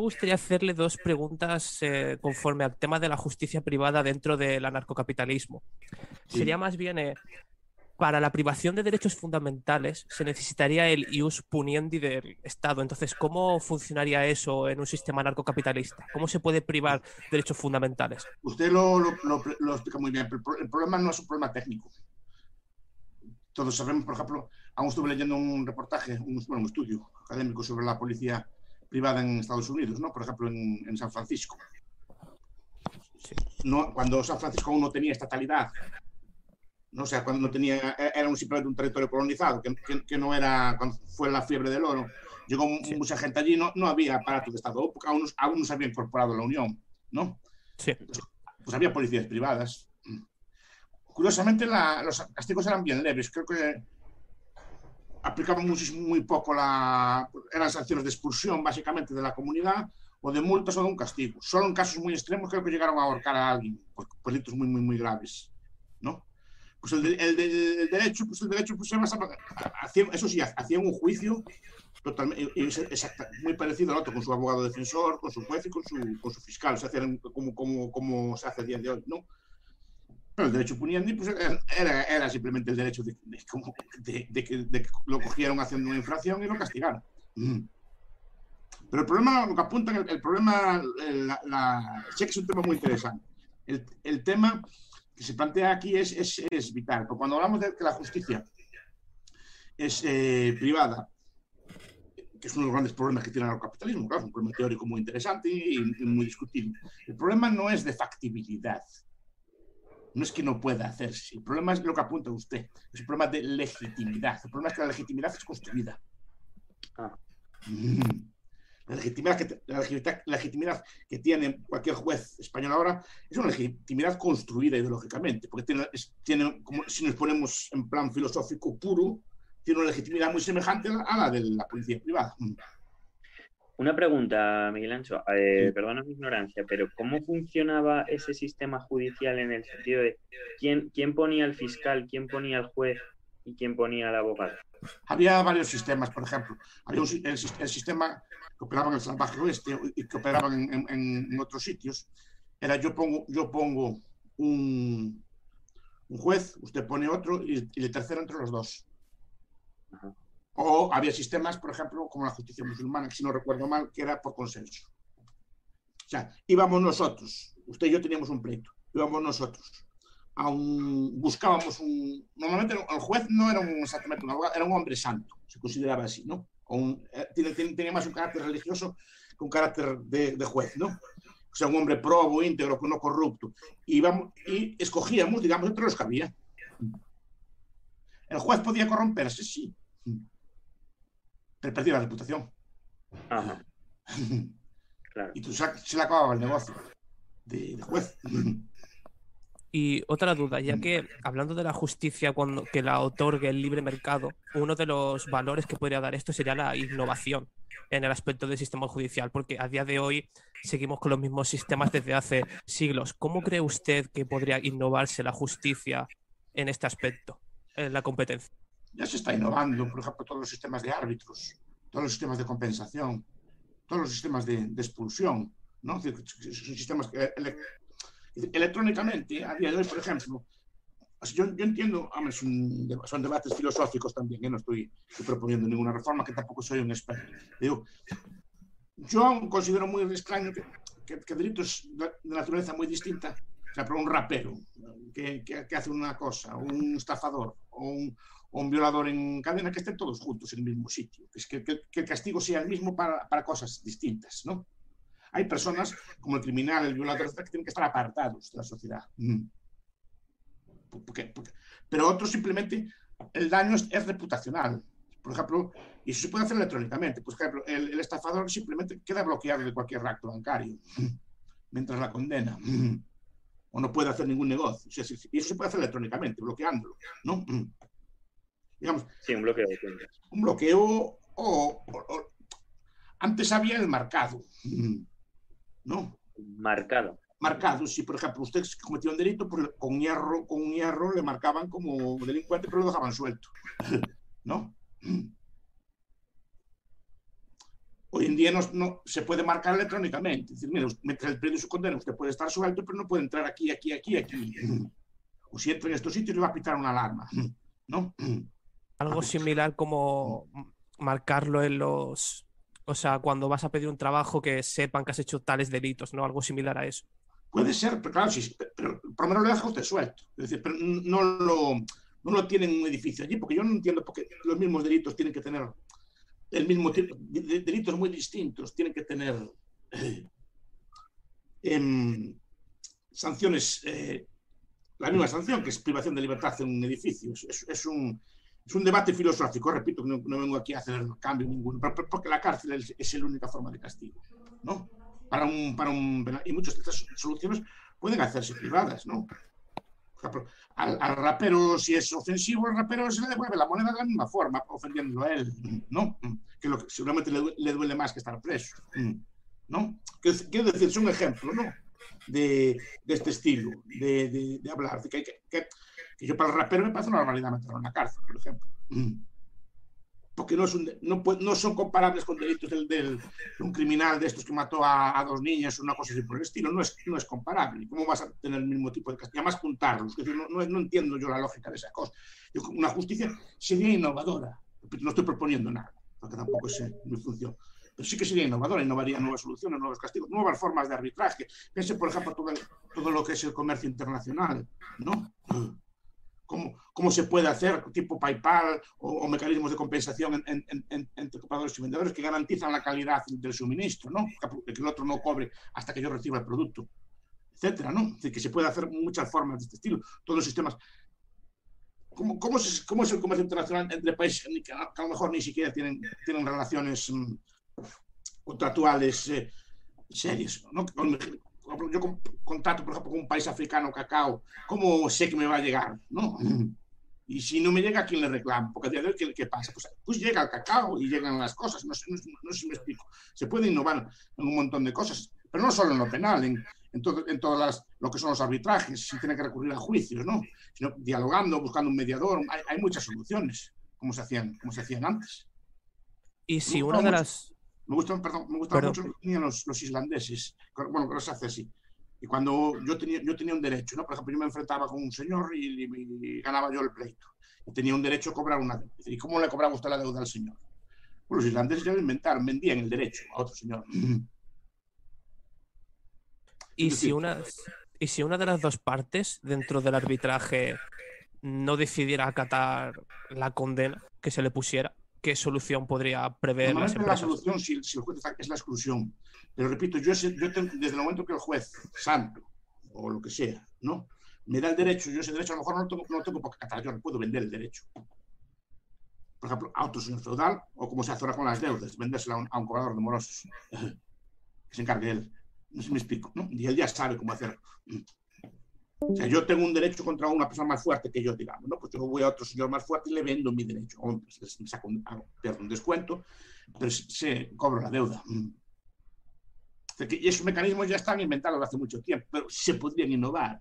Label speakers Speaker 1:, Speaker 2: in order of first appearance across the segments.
Speaker 1: Me gustaría hacerle dos preguntas eh, conforme al tema de la justicia privada dentro del anarcocapitalismo. Sería más bien, eh, para la privación de derechos fundamentales se necesitaría el ius puniendi del Estado. Entonces, ¿cómo funcionaría eso en un sistema anarcocapitalista? ¿Cómo se puede privar derechos fundamentales?
Speaker 2: Usted lo, lo, lo, explica muy bien, pero el problema no es un problema técnico. Todos sabemos, por ejemplo, aún estuve leyendo un reportaje, un, bueno, un estudio académico sobre la policía privada en Estados Unidos, ¿no? por ejemplo, en, en San Francisco. Sí. No, cuando San Francisco aún no tenía estatalidad no sé, cuando no tenía, e-, era un, simplemente un territorio colonizado, que, que, no era, cuando fue la fiebre del oro, llegó mucha gente allí, no, no había aparato de Estado, porque aún, aún no se había incorporado a la Unión, ¿no?
Speaker 1: Sí.
Speaker 2: Pues, pues había policías privadas. Curiosamente, la, los castigos eran bien leves, creo que aplicaban muchísimo, muy poco la, eran sanciones de expulsión, básicamente, de la comunidad, o de multas o de un castigo. Solo en casos muy extremos creo que llegaron a ahorcar a alguien, por, delitos muy, muy, muy graves, ¿no? pues el, el, el, derecho, pues el derecho pues se basa, hacía, eso sí, hacían un juicio totalmente, exacta, muy parecido al otro, con su abogado defensor, con su juez y con su, con su fiscal, se hacían como, como, como se hace a día de hoy, ¿no? El derecho puniendi pues, era, era simplemente el derecho de, de, de, de, que, lo cogieron haciendo una infracción y lo castigaron. Mm. Pero el problema, lo que apuntan, el, el problema, la, la, sé que es un tema muy interesante. El, el tema que se plantea aquí es, es, es vital. Porque cuando hablamos de que la justicia es eh, privada, que es uno de los grandes problemas que tiene el capitalismo, claro, es un problema teórico muy interesante y, y, muy discutible. El problema no es de factibilidad, no es que no pueda hacerse, el problema es lo que apunta usted, es un problema de legitimidad. El problema es que la legitimidad es construida. Ah. Mm. La legitimidad, que, la legitimidad que tiene cualquier juez español ahora es una legitimidad construida ideológicamente, porque tiene, es, tiene como si nos ponemos en plan filosófico puro, tiene una legitimidad muy semejante a la de la policía privada.
Speaker 3: Una pregunta, Miguel Ancho, eh, perdona mi ignorancia, pero ¿cómo funcionaba ese sistema judicial en el sentido de quién, quién ponía el fiscal, quién ponía el juez y quién ponía al abogado?
Speaker 2: Había varios sistemas, por ejemplo. Había un, el, el, sistema que operaban en el salvaje oeste y que operaban en, en, en, otros sitios. Era yo pongo, yo pongo un, un juez, usted pone otro y, y, el tercero entre los dos. O había sistemas, por ejemplo, como la justicia musulmana, que si no recuerdo mal, que era por consenso. O sea, íbamos nosotros, usted y yo teníamos un pleito, íbamos nosotros a un, buscábamos un, normalmente el juez no era un, exactamente un abogado, era un hombre santo, se consideraba así, ¿no? O un, eh, tiene, tenía más un carácter religioso que un carácter de, de, juez, ¿no? O sea, un hombre probo, íntegro, no corrupto. Y, y escogíamos, digamos, entre los que había. ¿El juez podía corromperse? Sí. Pero perdía la reputación.
Speaker 3: Ajá.
Speaker 2: Claro. Y tú se, se le acababa el negocio de, de juez.
Speaker 1: Y otra duda, ya que hablando de la justicia cuando que la otorgue el libre mercado, uno de los valores que podría dar esto sería la innovación en el aspecto del sistema judicial, porque a día de hoy seguimos con los mismos sistemas desde hace siglos. ¿Cómo cree usted que podría innovarse la justicia en este aspecto, en la competencia?
Speaker 2: Ya se está innovando, por ejemplo, todos los sistemas de árbitros, todos los sistemas de compensación, todos los sistemas de, de expulsión, ¿no? Son sistemas que electrónicamente, a día de hoy, por ejemplo, yo, yo entiendo, son, debates filosóficos también, ¿eh? no estoy, estoy, proponiendo ninguna reforma, que tampoco soy un experto. Digo, yo considero muy extraño que, que, que delitos de naturaleza muy distinta, o sea, por un rapero que, que, hace una cosa, un estafador o un, violador en cadena, que estén todos juntos en el mismo sitio, es que, el castigo sea el mismo para, cosas distintas, ¿no? hay personas como el criminal, el violador, que tienen que estar apartados de la sociedad. Mm. Pero otros simplemente, el daño es, reputacional. Por ejemplo, y se puede hacer electrónicamente. Por ejemplo, el, el, estafador simplemente queda bloqueado de cualquier acto bancario mientras la condena. O no puede hacer ningún negocio. O sea, y eso se puede hacer electrónicamente, bloqueándolo. ¿no?
Speaker 3: Digamos, sí, un bloqueo.
Speaker 2: Un bloqueo o, o, o antes había el marcado. ¿no?
Speaker 3: Marcado.
Speaker 2: Marcado, si por ejemplo usted cometió un delito, pues con hierro, con un hierro le marcaban como delincuente, pero lo dejaban suelto, ¿no? Hoy en día no, se puede marcar electrónicamente. Es decir, mira, mientras el predio su condena, usted puede estar suelto, pero no puede entrar aquí, aquí, aquí, aquí. O si entra en estos sitios, le va a pitar una alarma. ¿No?
Speaker 1: Algo similar como marcarlo en los. O sea, cuando vas a pedir un trabajo que sepan que has hecho tales delitos, ¿no? Algo similar a eso.
Speaker 2: Puede ser, pero claro, sí, pero por lo menos le deja usted suelto. Es decir, pero no lo, no lo tienen en un edificio allí, porque yo no entiendo por qué los mismos delitos tienen que tener el mismo tipo, de delitos muy distintos, tienen que tener eh, em, sanciones, eh, la misma sanción, que es privación de libertad en un edificio. Es, es, un, es un, debate filosófico, repito, no, no, vengo aquí a hacer cambio ninguno, porque la cárcel es, es la única forma de castigo, ¿no? Para un, para un, y muchas de estas soluciones pueden hacerse privadas, ¿no? Al, rapero, si es ofensivo, el rapero se le devuelve la moneda de la misma forma, ofendiéndolo a él, ¿no? Que lo que seguramente le, duele más que estar preso, ¿no? Quiero decir, es un ejemplo, ¿no? De, de este estilo, de, de, hablar, que, que, que, yo para el rapero me parece una normalidad meterlo en la cárcel, por ejemplo porque no, son comparables con delitos del, del, de un criminal de estos que mató a, dos niñas o una cosa así por el estilo, no es, no es comparable. ¿Cómo vas a tener el mismo tipo de castigo? Además, juntarlos, no, no, entiendo yo la lógica de esa cosa. una justicia sería innovadora, no estoy proponiendo nada, porque tampoco es mi función. Pero sí que sería innovadora, innovaría nuevas soluciones, nuevos castigos, nuevas formas de arbitraje. Piense, por ejemplo, todo, todo lo que es el comercio internacional, ¿no? Cómo, se puede hacer, tipo PayPal o, mecanismos de compensación entre compradores y vendedores que garantizan la calidad del suministro, ¿no? que el otro no cobre hasta que yo reciba el producto, etcétera, ¿no? que se puede hacer muchas formas de este estilo, todos los sistemas. ¿Cómo, cómo, es, cómo es, el comercio internacional entre países que a, lo mejor ni siquiera tienen, tienen relaciones mm, contractuales eh, serias? ¿no? yo contacto, por ejemplo, con un país africano, cacao, ¿cómo sé que me va a llegar? ¿No? Y si no me llega, ¿a quién le reclamo? Porque a día de hoy, ¿qué, qué pasa? Pues, pues, llega el cacao y llegan las cosas. No, no, no, sé si me explico. Se puede innovar en un montón de cosas, pero no solo en lo penal, en, en, todo, en todas las, lo que son los arbitrajes, si tiene que recurrir a juicios, ¿no? Sino dialogando, buscando un mediador. Hay, hay muchas soluciones, como se hacían, como se hacían antes.
Speaker 1: Y si una de las
Speaker 2: me gustan, perdón, me gustan mucho los, los, islandeses. Bueno, que los hace así. Y cuando yo tenía, yo tenía un derecho, ¿no? Por ejemplo, yo me enfrentaba con un señor y, ganaba yo el pleito. Y tenía un derecho a cobrar una deuda. ¿Y cómo le cobraba usted la deuda al señor? Pues los islandeses ya lo inventaron, vendían el derecho a otro señor.
Speaker 1: ¿Y si, una, ¿Y si una de las dos partes dentro del arbitraje no decidiera acatar la condena que se le pusiera? Qué solución podría prever
Speaker 2: las la solución si, el juez es la exclusión. Pero repito, yo, yo desde el momento que el juez, santo o lo que sea, ¿no? me da el derecho, yo ese derecho a lo mejor no lo tengo, no tengo porque yo no puedo vender el derecho. Por ejemplo, a otro señor feudal, o como se hace ahora con las deudas, vendérsela a un, a un cobrador de morosos. que se encargue él. No sé si me explico, ¿no? Y él ya sabe cómo hacerlo. O sea, yo tengo un derecho contra una persona más fuerte que yo, digamos, ¿no? Pues yo voy a otro señor más fuerte y le vendo mi derecho. O me saco un, un descuento, pero se, cobro la deuda. y esos mecanismos ya están inventados hace mucho tiempo, pero se podrían innovar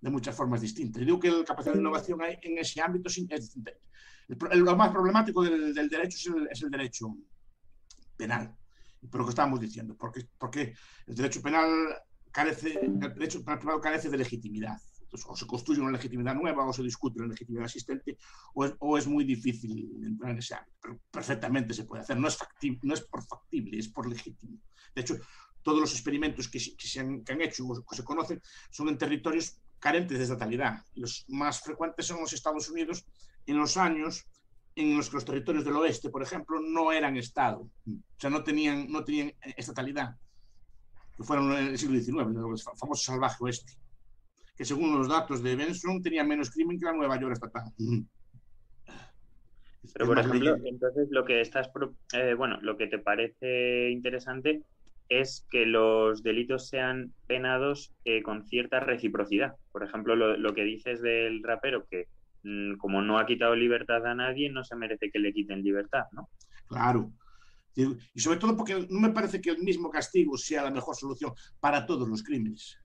Speaker 2: de muchas formas distintas. Y digo que la capacidad de innovación en ese ámbito es distinta. lo más problemático del, derecho es el, es el, derecho penal, por lo que estábamos diciendo, porque, porque el derecho penal carece, el derecho carece de legitimidad. o se construye una legitimidad nueva o se discute una legitimidad existente o es, o es muy difícil entrar en ese ámbito. Pero perfectamente se puede hacer. No es, factible, no es por factible, es por legítimo. De hecho, todos los experimentos que, que se han, que han hecho o que se conocen son en territorios carentes de estatalidad. Los más frecuentes son los Estados Unidos en los años en los que los territorios del oeste, por ejemplo, no eran Estado, o sea, no tenían, no tenían estatalidad que fueron en el siglo XIX, el famoso salvaje oeste, que según los datos de Benson tenía menos crimen que la Nueva York estatal.
Speaker 3: Pero, por ejemplo, entonces lo que estás, eh, bueno, lo que te parece interesante es que los delitos sean penados eh, con cierta reciprocidad. Por ejemplo, lo, lo, que dices del rapero, que mm, como no ha quitado libertad a nadie, no se merece que le quiten libertad, ¿no?
Speaker 2: Claro, y sobre todo porque no me parece que el mismo castigo sea la mejor solución para todos los crímenes.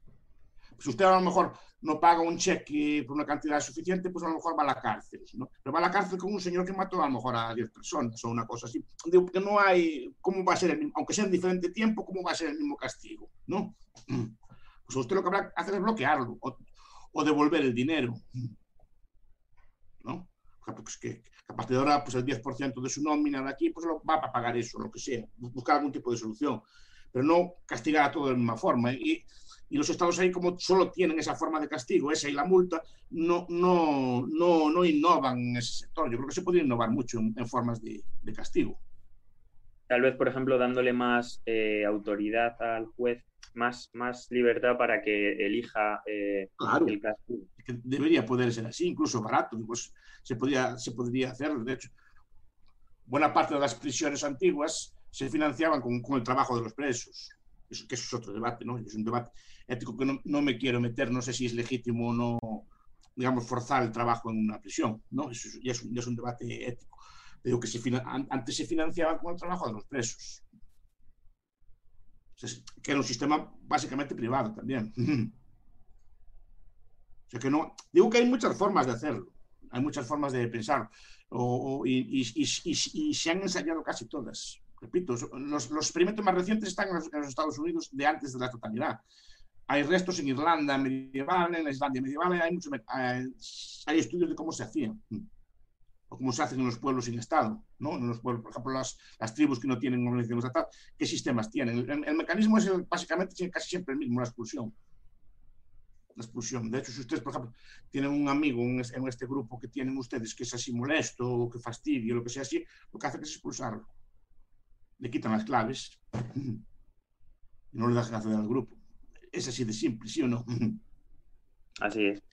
Speaker 2: Si usted a lo mejor no paga un cheque por una cantidad suficiente, pues a lo mejor va a la cárcel, ¿no? Pero va a la cárcel con un señor que mató a lo mejor a 10 personas o una cosa así. Digo que no hay, ¿cómo va a ser el mismo? Aunque sea en diferente tiempo, ¿cómo va a ser el mismo castigo? ¿No? Pues usted lo que habrá que hacer es bloquearlo o, o devolver el dinero. Pues que, a partir de ahora, pues el 10% de su nómina de aquí, pues lo va a pagar eso, lo que sea, buscar algún tipo de solución, pero no castigar a todo de la misma forma. Y, los estados ahí, como solo tienen esa forma de castigo, esa y la multa, no, no, no, no innovan en ese sector. Yo creo que se podría innovar mucho en, formas de, de, castigo.
Speaker 3: Tal vez, por ejemplo, dándole más eh, autoridad al juez, más, más libertad para que elija eh,
Speaker 2: claro,
Speaker 3: el castigo.
Speaker 2: Debería poder ser así, incluso barato. Pues se, podría, se podría hacer. De hecho, buena parte de las prisiones antiguas se financiaban con, con el trabajo de los presos. Eso, que eso es otro debate, ¿no? Es un debate ético que no, no, me quiero meter, no sé si es legítimo o no, digamos, forzar el trabajo en una prisión, ¿no? Eso ya es un, ya es un debate ético. Digo que se, antes se financiaba con el trabajo de los presos. Que era un sistema básicamente privado también. O sea que no, digo que hay muchas formas de hacerlo, hay muchas formas de pensar, o, o, y, y, y, y, se han ensayado casi todas. Repito, los, los experimentos más recientes están en los, en los Estados Unidos de antes de la totalidad hay restos en Irlanda medieval, en la Islandia medieval, hay, mucho, hay, hay estudios de cómo se hacían o cómo se hacen en los pueblos sin Estado, ¿no? En los pueblos, por ejemplo, las, las tribus que no tienen organización estatal, ¿qué sistemas tienen? El, el mecanismo es el, básicamente casi siempre el mismo, la expulsión. La expulsión. De hecho, si ustedes, por ejemplo, tienen un amigo en este, en este grupo que tienen ustedes que es así molesto o que fastidia o lo que sea así, lo que hace es expulsarlo. Le quitan las claves y no le dejan acceder al grupo. Es así de simple, ¿sí o no?
Speaker 3: Así es.